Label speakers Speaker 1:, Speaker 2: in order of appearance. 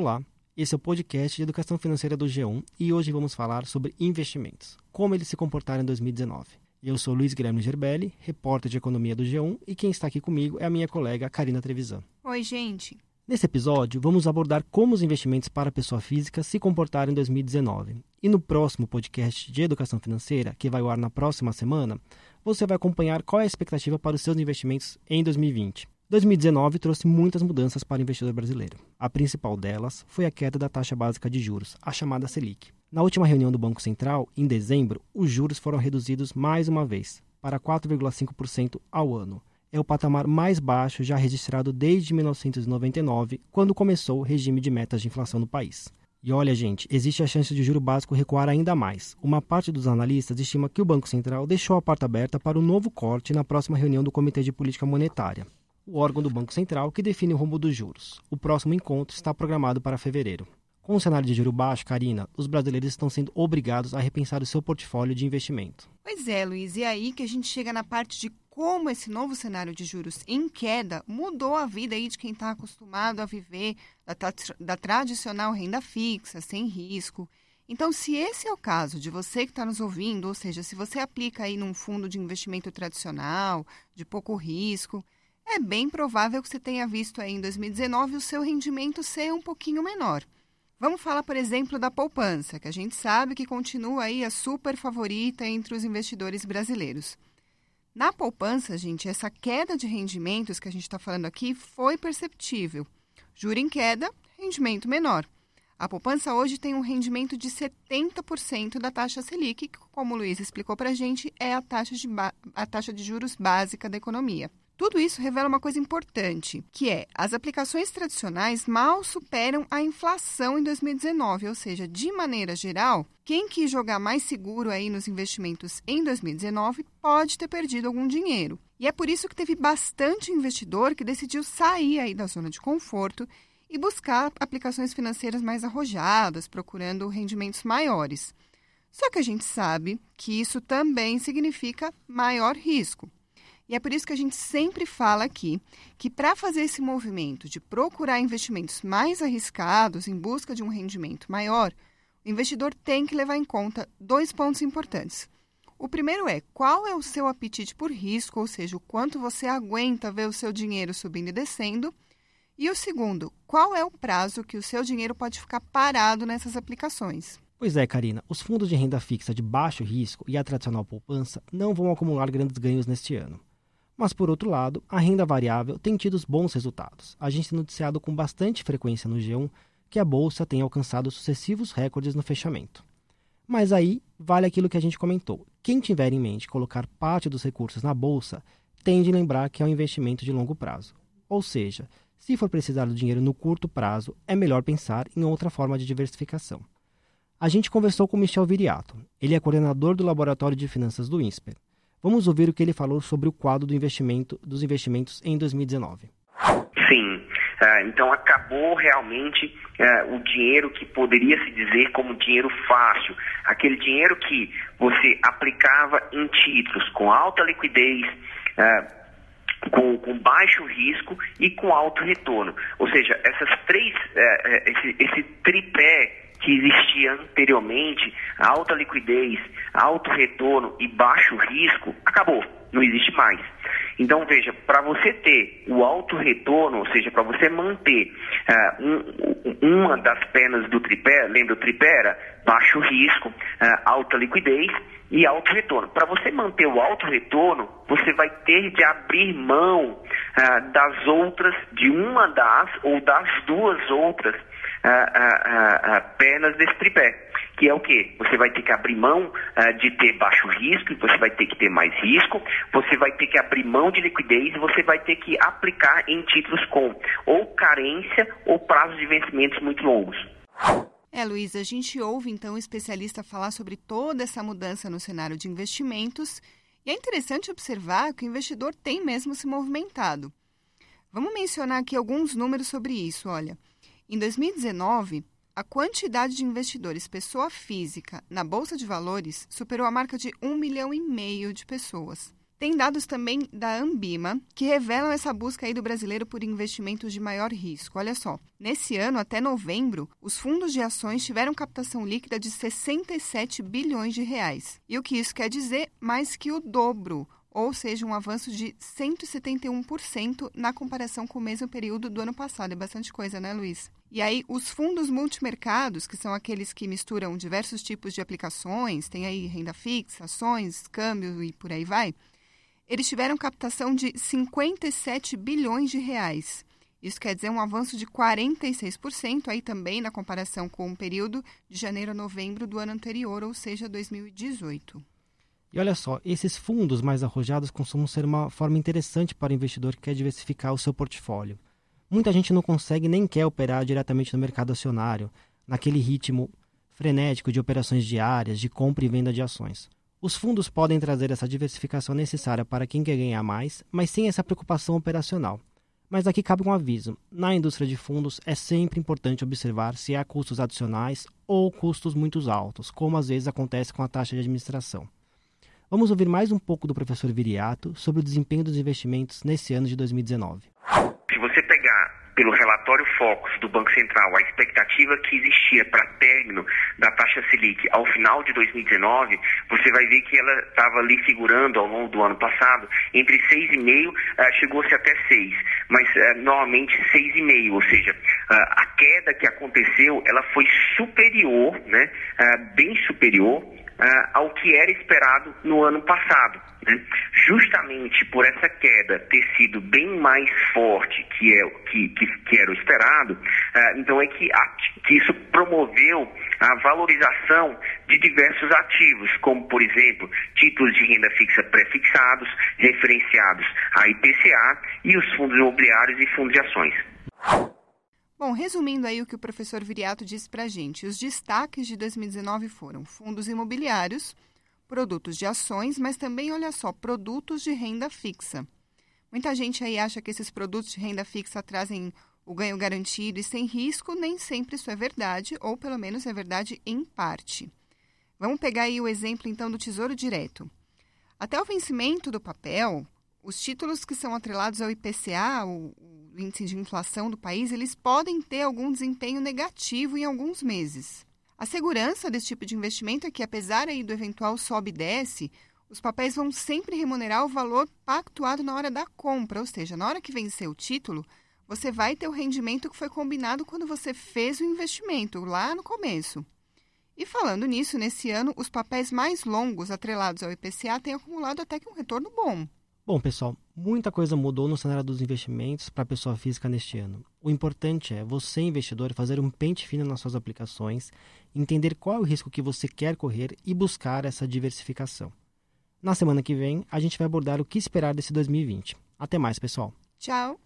Speaker 1: Olá, esse é o podcast de educação financeira do G1 e hoje vamos falar sobre investimentos, como eles se comportaram em 2019. Eu sou Luiz Guilherme Gerbelli, repórter de economia do G1 e quem está aqui comigo é a minha colega Karina Trevisan.
Speaker 2: Oi, gente.
Speaker 1: Nesse episódio, vamos abordar como os investimentos para a pessoa física se comportaram em 2019. E no próximo podcast de educação financeira, que vai ao ar na próxima semana, você vai acompanhar qual é a expectativa para os seus investimentos em 2020. 2019 trouxe muitas mudanças para o investidor brasileiro. A principal delas foi a queda da taxa básica de juros, a chamada Selic. Na última reunião do Banco Central, em dezembro, os juros foram reduzidos mais uma vez, para 4,5% ao ano. É o patamar mais baixo já registrado desde 1999, quando começou o regime de metas de inflação no país. E olha, gente, existe a chance de o juro básico recuar ainda mais. Uma parte dos analistas estima que o Banco Central deixou a porta aberta para um novo corte na próxima reunião do Comitê de Política Monetária o órgão do Banco Central que define o rumo dos juros. O próximo encontro está programado para fevereiro. Com o cenário de juro baixo, Karina, os brasileiros estão sendo obrigados a repensar o seu portfólio de investimento.
Speaker 2: Pois é, Luiz, e aí que a gente chega na parte de como esse novo cenário de juros em queda mudou a vida aí de quem está acostumado a viver da, da tradicional renda fixa, sem risco. Então, se esse é o caso de você que está nos ouvindo, ou seja, se você aplica aí num fundo de investimento tradicional, de pouco risco, é bem provável que você tenha visto aí em 2019 o seu rendimento ser um pouquinho menor. Vamos falar, por exemplo, da poupança, que a gente sabe que continua aí a super favorita entre os investidores brasileiros. Na poupança, gente, essa queda de rendimentos que a gente está falando aqui foi perceptível. Juro em queda, rendimento menor. A poupança hoje tem um rendimento de 70% da taxa Selic, que, como o Luiz explicou para a gente, é a taxa, de a taxa de juros básica da economia. Tudo isso revela uma coisa importante, que é as aplicações tradicionais mal superam a inflação em 2019, ou seja, de maneira geral, quem quis jogar mais seguro aí nos investimentos em 2019 pode ter perdido algum dinheiro. E é por isso que teve bastante investidor que decidiu sair aí da zona de conforto e buscar aplicações financeiras mais arrojadas, procurando rendimentos maiores. Só que a gente sabe que isso também significa maior risco. E é por isso que a gente sempre fala aqui que para fazer esse movimento de procurar investimentos mais arriscados em busca de um rendimento maior, o investidor tem que levar em conta dois pontos importantes. O primeiro é qual é o seu apetite por risco, ou seja, o quanto você aguenta ver o seu dinheiro subindo e descendo. E o segundo, qual é o prazo que o seu dinheiro pode ficar parado nessas aplicações.
Speaker 1: Pois é, Karina, os fundos de renda fixa de baixo risco e a tradicional poupança não vão acumular grandes ganhos neste ano. Mas, por outro lado, a renda variável tem tido bons resultados. A gente tem noticiado com bastante frequência no G1 que a bolsa tem alcançado sucessivos recordes no fechamento. Mas aí vale aquilo que a gente comentou. Quem tiver em mente colocar parte dos recursos na bolsa, tem de lembrar que é um investimento de longo prazo. Ou seja, se for precisar do dinheiro no curto prazo, é melhor pensar em outra forma de diversificação. A gente conversou com Michel Viriato. Ele é coordenador do Laboratório de Finanças do INSPER. Vamos ouvir o que ele falou sobre o quadro do investimento, dos investimentos em 2019.
Speaker 3: Sim, é, então acabou realmente é, o dinheiro que poderia se dizer como dinheiro fácil, aquele dinheiro que você aplicava em títulos com alta liquidez, é, com, com, baixo risco e com alto retorno. Ou seja, essas três, esse, esse tripé que existia anteriormente, alta liquidez, alto retorno e baixo risco, acabou, não existe mais. Então, veja, para você ter o alto retorno, ou seja, para você manter uh, um, uma das penas do tripé, lembra o tripé era baixo risco, uh, alta liquidez e alto retorno. Para você manter o alto retorno, você vai ter de abrir mão uh, das outras, de uma das ou das duas outras apenas desse tripé, que é o que? Você vai ter que abrir mão de ter baixo risco, você vai ter que ter mais risco, você vai ter que abrir mão de liquidez e você vai ter que aplicar em títulos com ou carência ou prazos de vencimentos muito longos.
Speaker 2: É, Luiz, a gente ouve então o especialista falar sobre toda essa mudança no cenário de investimentos e é interessante observar que o investidor tem mesmo se movimentado. Vamos mencionar aqui alguns números sobre isso. Olha, em 2019, a quantidade de investidores pessoa física na Bolsa de Valores superou a marca de 1 milhão e meio de pessoas. Tem dados também da Ambima que revelam essa busca aí do brasileiro por investimentos de maior risco. Olha só, nesse ano, até novembro, os fundos de ações tiveram captação líquida de 67 bilhões de reais. E o que isso quer dizer? Mais que o dobro, ou seja, um avanço de 171% na comparação com o mesmo período do ano passado. É bastante coisa, né, Luiz? E aí, os fundos multimercados, que são aqueles que misturam diversos tipos de aplicações, tem aí renda fixa, ações, câmbio e por aí vai, eles tiveram captação de 57 bilhões de reais. Isso quer dizer um avanço de 46% aí também na comparação com o período de janeiro a novembro do ano anterior, ou seja, 2018.
Speaker 1: E olha só, esses fundos mais arrojados costumam ser uma forma interessante para o investidor que quer diversificar o seu portfólio. Muita gente não consegue nem quer operar diretamente no mercado acionário, naquele ritmo frenético de operações diárias, de compra e venda de ações. Os fundos podem trazer essa diversificação necessária para quem quer ganhar mais, mas sem essa preocupação operacional. Mas aqui cabe um aviso: na indústria de fundos é sempre importante observar se há custos adicionais ou custos muito altos, como às vezes acontece com a taxa de administração. Vamos ouvir mais um pouco do professor Viriato sobre o desempenho dos investimentos nesse ano de 2019
Speaker 3: pelo relatório Focus do Banco Central, a expectativa que existia para término da taxa Selic ao final de 2019, você vai ver que ela estava ali figurando ao longo do ano passado entre 6,5, uh, eh, chegou-se até 6, mas uh, normalmente 6,5, ou seja, a queda que aconteceu, ela foi superior, né, bem superior ao que era esperado no ano passado. Né? Justamente por essa queda ter sido bem mais forte que, é, que, que, que era o esperado, uh, então é que, a, que isso promoveu a valorização de diversos ativos, como, por exemplo, títulos de renda fixa prefixados, referenciados a IPCA e os fundos imobiliários e fundos de ações.
Speaker 2: Bom, resumindo aí o que o professor Viriato disse para a gente, os destaques de 2019 foram fundos imobiliários, produtos de ações, mas também, olha só, produtos de renda fixa. Muita gente aí acha que esses produtos de renda fixa trazem o ganho garantido e sem risco, nem sempre isso é verdade, ou pelo menos é verdade em parte. Vamos pegar aí o exemplo então do Tesouro Direto. Até o vencimento do papel, os títulos que são atrelados ao IPCA, o, índice de inflação do país, eles podem ter algum desempenho negativo em alguns meses. A segurança desse tipo de investimento é que, apesar aí do eventual sobe e desce, os papéis vão sempre remunerar o valor pactuado na hora da compra, ou seja, na hora que vencer o título, você vai ter o rendimento que foi combinado quando você fez o investimento, lá no começo. E falando nisso, nesse ano, os papéis mais longos atrelados ao IPCA têm acumulado até que um retorno bom.
Speaker 1: Bom, pessoal, muita coisa mudou no cenário dos investimentos para a pessoa física neste ano. O importante é você, investidor, fazer um pente fino nas suas aplicações, entender qual é o risco que você quer correr e buscar essa diversificação. Na semana que vem, a gente vai abordar o que esperar desse 2020. Até mais, pessoal.
Speaker 2: Tchau.